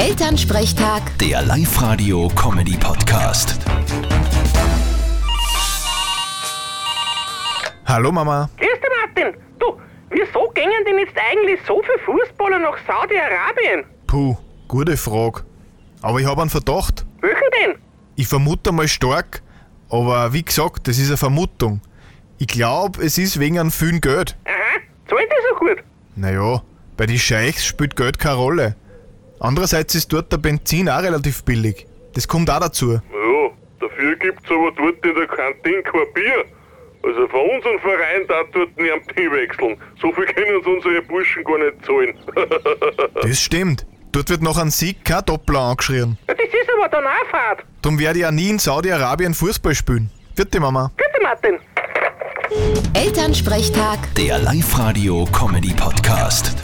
Elternsprechtag, Der Live-Radio-Comedy-Podcast. Hallo Mama. Grüß dich, Martin. Du, wieso gingen denn jetzt eigentlich so viele Fußballer nach Saudi-Arabien? Puh, gute Frage. Aber ich habe einen Verdacht. Welchen denn? Ich vermute mal stark, aber wie gesagt, das ist eine Vermutung. Ich glaube, es ist wegen einem vielen Geld. Aha, zahlt die so gut? Naja, bei den Scheichs spielt Geld keine Rolle. Andererseits ist dort der Benzin auch relativ billig. Das kommt auch dazu. Ja, dafür gibt's aber dort in der Kantine kein Bier. Also von unserem Verein da dort niemand hinwechseln. So viel können uns unsere Burschen gar nicht zahlen. Das stimmt. Dort wird nach einem Sieg kein Doppler angeschrien. Ja, das ist aber dann auch Fahrt. Darum werde ich auch nie in Saudi-Arabien Fußball spielen. Vierte Mama. Bitte, Martin. Elternsprechtag. Der Live-Radio-Comedy-Podcast.